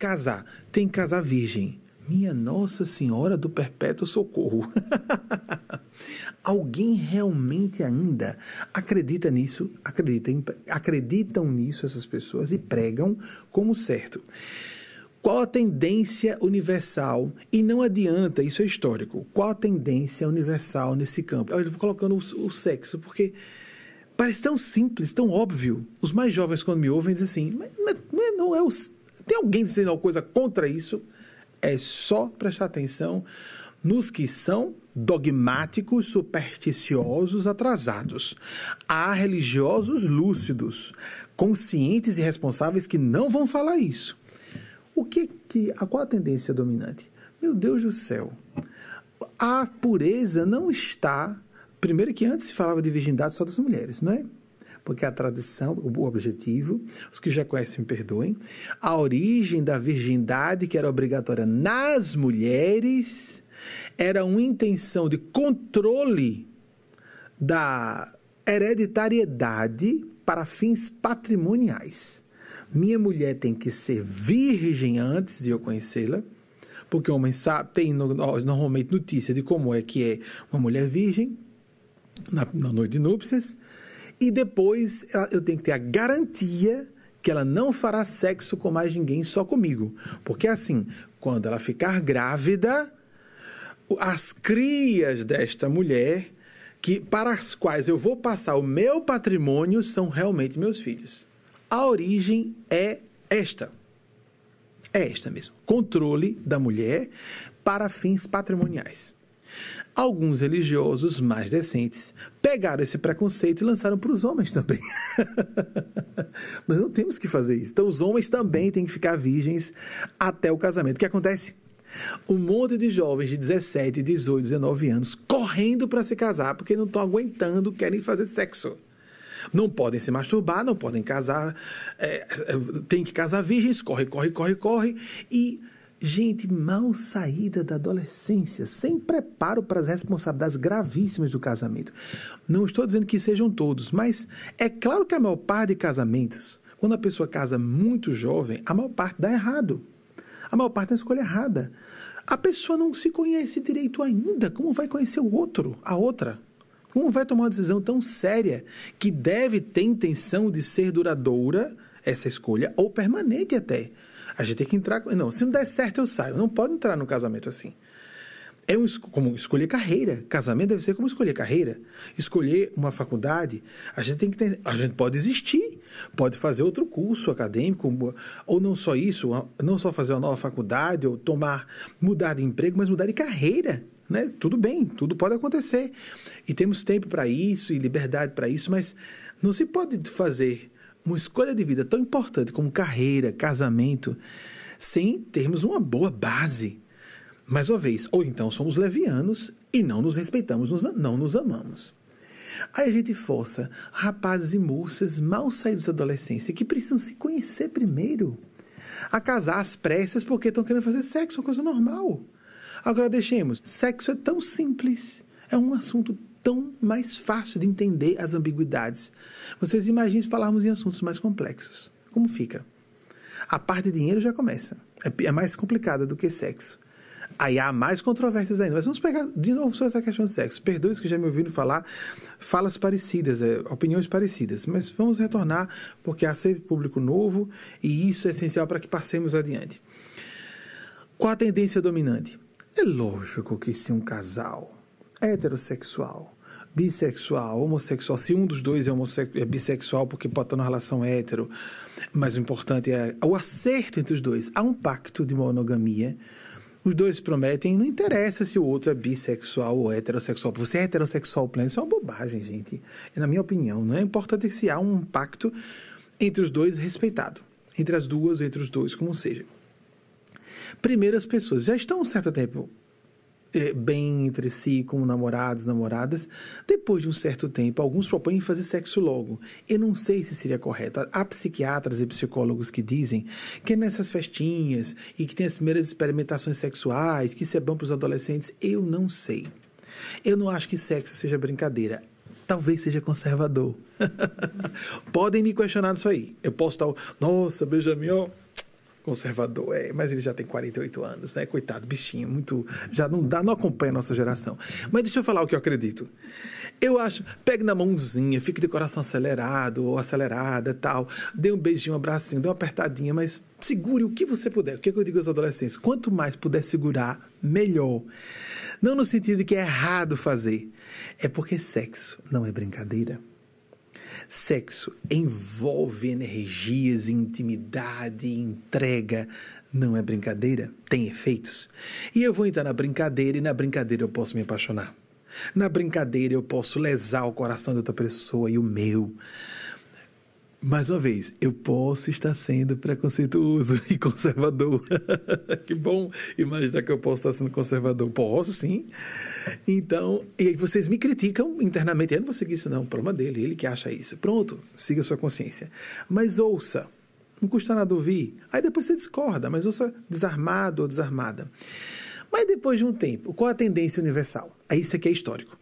Casar. Tem que casar virgem. Minha Nossa Senhora do Perpétuo Socorro. Alguém realmente ainda acredita nisso? Acreditam, acreditam nisso essas pessoas e pregam como certo. Qual a tendência universal? E não adianta, isso é histórico. Qual a tendência universal nesse campo? Eu estou colocando o, o, sexo, porque parece tão simples, tão óbvio. Os mais jovens, quando me ouvem, dizem assim: mas, mas não é o, tem alguém dizendo alguma coisa contra isso? É só prestar atenção nos que são dogmáticos, supersticiosos, atrasados. Há religiosos lúcidos, conscientes e responsáveis que não vão falar isso. O que que a qual a tendência dominante? Meu Deus do céu. A pureza não está, primeiro que antes se falava de virgindade só das mulheres, não é? Porque a tradição, o objetivo, os que já conhecem me perdoem, a origem da virgindade que era obrigatória nas mulheres era uma intenção de controle da hereditariedade para fins patrimoniais. Minha mulher tem que ser virgem antes de eu conhecê-la, porque o homem sabe, tem normalmente notícia de como é que é uma mulher virgem na, na noite de núpcias, e depois eu tenho que ter a garantia que ela não fará sexo com mais ninguém, só comigo. Porque assim, quando ela ficar grávida, as crias desta mulher, que para as quais eu vou passar o meu patrimônio, são realmente meus filhos. A origem é esta. É esta mesmo. Controle da mulher para fins patrimoniais. Alguns religiosos mais decentes pegaram esse preconceito e lançaram para os homens também. Nós não temos que fazer isso. Então, os homens também têm que ficar virgens até o casamento. O que acontece? Um monte de jovens de 17, 18, 19 anos correndo para se casar porque não estão aguentando, querem fazer sexo. Não podem se masturbar, não podem casar, é, é, tem que casar virgens, corre, corre, corre, corre. E gente mal saída da adolescência, sem preparo para as responsabilidades gravíssimas do casamento. Não estou dizendo que sejam todos, mas é claro que a maior parte de casamentos, quando a pessoa casa muito jovem, a maior parte dá errado. A maior parte é a escolha errada. A pessoa não se conhece direito ainda. Como vai conhecer o outro, a outra? Como vai tomar uma decisão tão séria que deve ter intenção de ser duradoura, essa escolha, ou permanente até? A gente tem que entrar. Não, se não der certo, eu saio. Não pode entrar no casamento assim. É um, como escolher carreira. Casamento deve ser como escolher carreira. Escolher uma faculdade, a gente tem que ter, a gente pode existir, pode fazer outro curso acadêmico, ou não só isso, não só fazer uma nova faculdade, ou tomar, mudar de emprego, mas mudar de carreira. Né? Tudo bem, tudo pode acontecer. E temos tempo para isso e liberdade para isso, mas não se pode fazer uma escolha de vida tão importante como carreira, casamento, sem termos uma boa base mais uma vez, ou então somos levianos e não nos respeitamos, não nos amamos. Aí a gente força rapazes e moças mal saídos da adolescência que precisam se conhecer primeiro a casar às pressas porque estão querendo fazer sexo, uma coisa normal. Agora deixemos, sexo é tão simples, é um assunto tão mais fácil de entender as ambiguidades. Vocês imaginem se falarmos em assuntos mais complexos. Como fica? A parte de dinheiro já começa. É, é mais complicada do que sexo. Aí há mais controvérsias ainda. Mas vamos pegar de novo sobre essa questão de sexo. Perdoe os que já me ouviram falar falas parecidas, é, opiniões parecidas. Mas vamos retornar, porque há sempre público novo e isso é essencial para que passemos adiante. Qual a tendência dominante? É lógico que se um casal heterossexual bissexual, homossexual, se um dos dois é, é bissexual porque pode estar numa relação hétero, mas o importante é o acerto entre os dois. Há um pacto de monogamia os dois prometem, não interessa se o outro é bissexual ou heterossexual. Você é heterossexual pleno, isso é uma bobagem, gente. Na minha opinião, não é importante se há um pacto entre os dois respeitado. Entre as duas, entre os dois, como seja. Primeiro, as pessoas já estão um certo tempo é, bem entre si, como namorados, namoradas. Depois de um certo tempo, alguns propõem fazer sexo logo. Eu não sei se seria correto. Há psiquiatras e psicólogos que dizem que é nessas festinhas e que tem as primeiras experimentações sexuais, que isso é bom para os adolescentes. Eu não sei. Eu não acho que sexo seja brincadeira talvez seja conservador. Podem me questionar disso aí. Eu posso estar, nossa, Benjamin, ó, conservador, é, mas ele já tem 48 anos, né? Coitado, bichinho, muito. Já não dá, não acompanha a nossa geração. Mas deixa eu falar o que eu acredito. Eu acho, pegue na mãozinha, fique de coração acelerado ou acelerada tal. Dê um beijinho, um abracinho, dê uma apertadinha, mas segure o que você puder. O que, é que eu digo aos adolescentes? Quanto mais puder segurar, melhor. Não no sentido de que é errado fazer. É porque sexo não é brincadeira. Sexo envolve energias, intimidade, entrega. Não é brincadeira, tem efeitos. E eu vou entrar na brincadeira e na brincadeira eu posso me apaixonar. Na brincadeira eu posso lesar o coração de outra pessoa e o meu. Mais uma vez, eu posso estar sendo preconceituoso e conservador. que bom imaginar que eu posso estar sendo conservador. Posso, sim. Então, e aí vocês me criticam internamente. Eu não vou seguir isso, não. O problema dele, ele que acha isso. Pronto, siga a sua consciência. Mas ouça. Não custa nada ouvir. Aí depois você discorda, mas ouça desarmado ou desarmada. Mas depois de um tempo, qual a tendência universal? Aí isso aqui é histórico.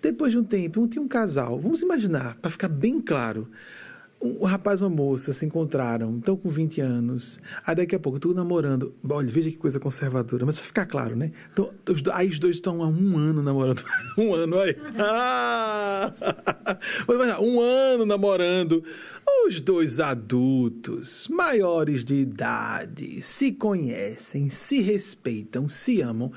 Depois de um tempo, um tinha um casal. Vamos imaginar, para ficar bem claro um rapaz e uma moça se encontraram, estão com 20 anos, aí daqui a pouco tudo namorando. Olha, veja que coisa conservadora, mas vai ficar claro, né? Então, os, aí os dois estão há um ano namorando. um ano aí. Ah! um ano namorando. Os dois adultos, maiores de idade, se conhecem, se respeitam, se amam.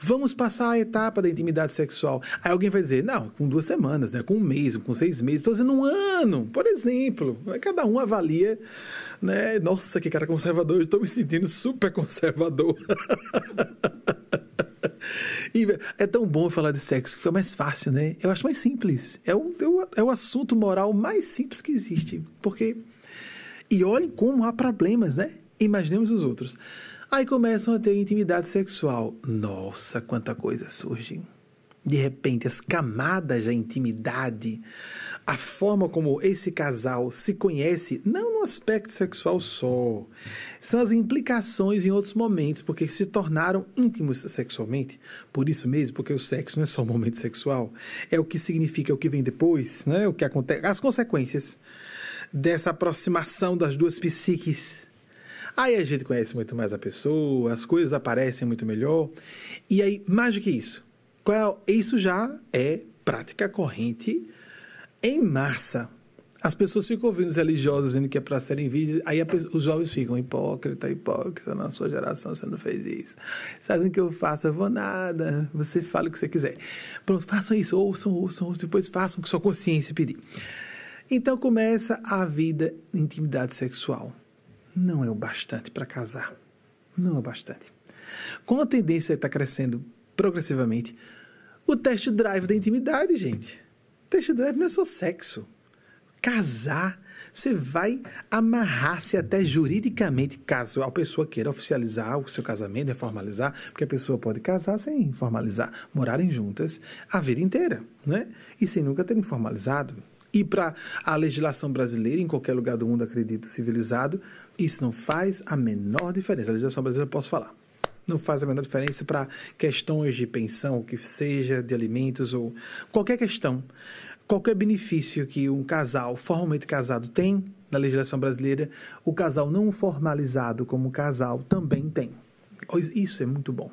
Vamos passar a etapa da intimidade sexual. Aí alguém vai dizer, não, com duas semanas, né? com um mês, com seis meses, estou dizendo um ano, por exemplo. Cada um avalia, né? Nossa, que cara conservador, estou me sentindo super conservador. E é tão bom falar de sexo, foi mais fácil, né? Eu acho mais simples. É é o, é o assunto moral mais simples que existe. Porque. E olhem como há problemas, né? Imaginemos os outros. Aí começam a ter intimidade sexual. Nossa, quanta coisa surge. De repente, as camadas da intimidade a forma como esse casal se conhece, não no aspecto sexual só, são as implicações em outros momentos, porque se tornaram íntimos sexualmente. Por isso mesmo, porque o sexo não é só um momento sexual, é o que significa o que vem depois, né? o que acontece, as consequências dessa aproximação das duas psiques. Aí a gente conhece muito mais a pessoa, as coisas aparecem muito melhor. E aí, mais do que isso, qual, isso já é prática corrente em massa. As pessoas ficam ouvindo os religiosos dizendo que é para serem vídeos, aí os jovens ficam hipócrita, hipócrita, na sua geração você não fez isso. Fazem que eu faço, eu vou nada, você fala o que você quiser. Pronto, façam isso, ouçam, ouçam, ouçam depois façam o que sua consciência pedir. Então começa a vida intimidade sexual. Não é o bastante para casar. Não é o bastante. Com a tendência está crescendo progressivamente, o teste drive da intimidade, gente Test drive não é só sexo. Casar, você vai amarrar-se até juridicamente, caso a pessoa queira oficializar o seu casamento, formalizar, porque a pessoa pode casar sem formalizar, morarem juntas a vida inteira, né? E sem nunca terem formalizado. E para a legislação brasileira, em qualquer lugar do mundo, acredito, civilizado, isso não faz a menor diferença. A legislação brasileira eu posso falar não faz a menor diferença para questões de pensão, que seja de alimentos ou qualquer questão. Qualquer benefício que um casal formalmente casado tem na legislação brasileira, o casal não formalizado como casal também tem. Isso é muito bom.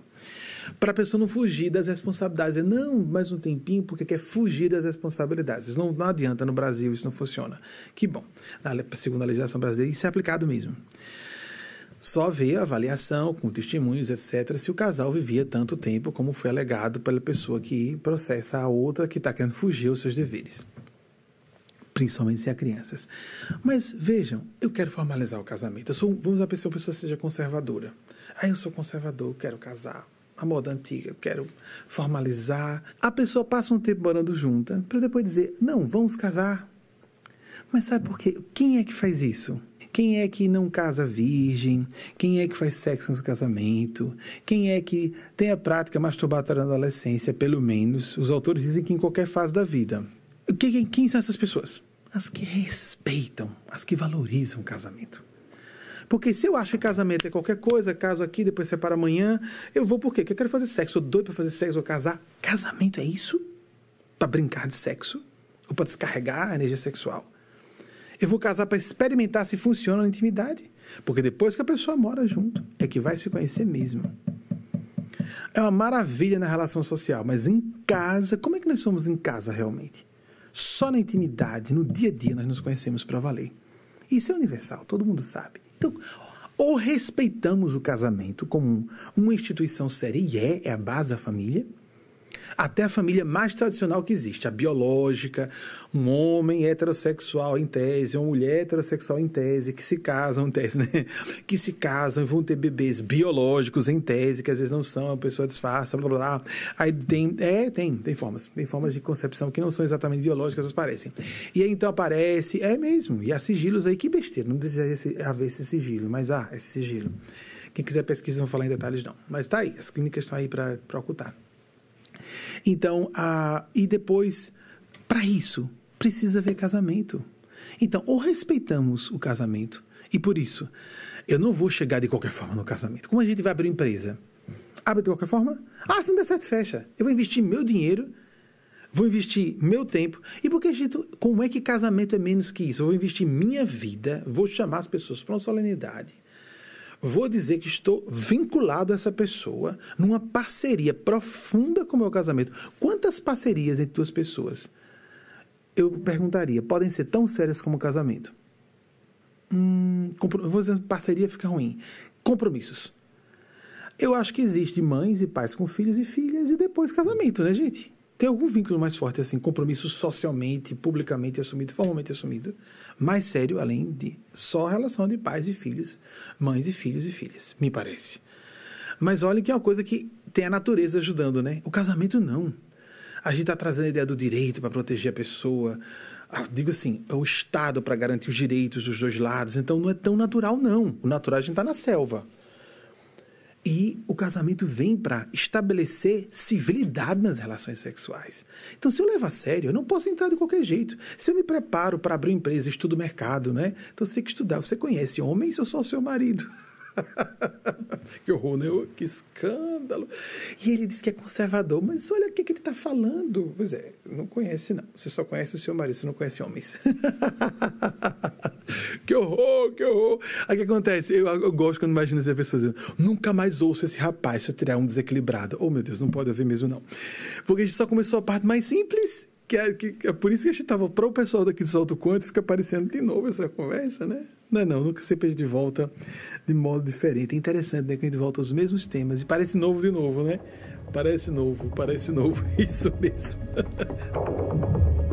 Para a pessoa não fugir das responsabilidades. Não, mais um tempinho, porque quer fugir das responsabilidades. Não, não adianta no Brasil, isso não funciona. Que bom. Na, segundo a legislação brasileira, isso é aplicado mesmo. Só vê a avaliação com testemunhos, etc., se o casal vivia tanto tempo como foi alegado pela pessoa que processa a outra que está querendo fugir aos seus deveres. Principalmente se há crianças. Mas vejam, eu quero formalizar o casamento. Eu sou, vamos a pessoa, a pessoa seja conservadora. Aí eu sou conservador, quero casar. A moda antiga, eu quero formalizar. A pessoa passa um tempo morando junta para depois dizer: não, vamos casar. Mas sabe por quê? Quem é que faz isso? Quem é que não casa virgem? Quem é que faz sexo no casamento? Quem é que tem a prática masturbatória na adolescência, pelo menos? Os autores dizem que em qualquer fase da vida. Quem, quem são essas pessoas? As que respeitam, as que valorizam o casamento. Porque se eu acho que casamento é qualquer coisa, caso aqui, depois separa amanhã, eu vou por quê? Porque eu quero fazer sexo, sou doido para fazer sexo ou casar. Casamento é isso? Para brincar de sexo? Ou para descarregar a energia sexual? Eu vou casar para experimentar se funciona na intimidade. Porque depois que a pessoa mora junto, é que vai se conhecer mesmo. É uma maravilha na relação social, mas em casa, como é que nós somos em casa realmente? Só na intimidade, no dia a dia, nós nos conhecemos para valer. Isso é universal, todo mundo sabe. Então, ou respeitamos o casamento como uma instituição séria, e é, é a base da família, até a família mais tradicional que existe, a biológica, um homem heterossexual em tese, uma mulher heterossexual em tese, que se casam em tese, né? Que se casam e vão ter bebês biológicos em tese, que às vezes não são, a pessoa disfarça, blá blá blá. Aí tem, é, tem, tem formas, tem formas de concepção que não são exatamente biológicas, aparecem. E aí então aparece, é mesmo, e há sigilos aí, que besteira, não deseja haver esse sigilo, mas há esse sigilo. Quem quiser pesquisa, não vou falar em detalhes não. Mas tá aí, as clínicas estão aí para ocultar. Então, a, e depois, para isso, precisa haver casamento. Então, ou respeitamos o casamento, e por isso, eu não vou chegar de qualquer forma no casamento. Como a gente vai abrir empresa? Abre de qualquer forma? Ah, se não der certo, fecha. Eu vou investir meu dinheiro, vou investir meu tempo. E porque, gente, como é que casamento é menos que isso? Eu vou investir minha vida, vou chamar as pessoas para uma solenidade vou dizer que estou vinculado a essa pessoa numa parceria profunda com o meu casamento. Quantas parcerias entre duas pessoas? Eu perguntaria, podem ser tão sérias como o casamento? Hum, vou dizer, parceria fica ruim. Compromissos. Eu acho que existe mães e pais com filhos e filhas e depois casamento, né, gente? Tem algum vínculo mais forte, assim, compromisso socialmente, publicamente assumido, formalmente assumido, mais sério, além de só a relação de pais e filhos, mães e filhos e filhas, me parece. Mas olha que é uma coisa que tem a natureza ajudando, né? O casamento não. A gente está trazendo a ideia do direito para proteger a pessoa, ah, digo assim, é o Estado para garantir os direitos dos dois lados, então não é tão natural, não. O natural a gente está na selva. E o casamento vem para estabelecer civilidade nas relações sexuais. Então, se eu levo a sério, eu não posso entrar de qualquer jeito. Se eu me preparo para abrir uma empresa, estudo mercado, né? Então, você tem que estudar. Você conhece homens ou só o seu marido? que horror, né? Que escândalo. E ele diz que é conservador, mas olha o que, que ele está falando. Pois é, não conhece não. Você só conhece o seu marido, você não conhece homens. que horror, que horror. Aí o que acontece? Eu, eu gosto quando imagino essa pessoa dizendo, nunca mais ouço esse rapaz se eu tiver um desequilibrado. Oh, meu Deus, não pode haver mesmo não. Porque a gente só começou a parte mais simples. Que é, que, é por isso que a gente estava para o pessoal daqui do Salto Quanto, fica aparecendo de novo essa conversa, né? Não é não, nunca sempre de volta de modo diferente. É interessante, né? Que a gente volta aos mesmos temas e parece novo de novo, né? Parece novo, parece novo. Isso mesmo.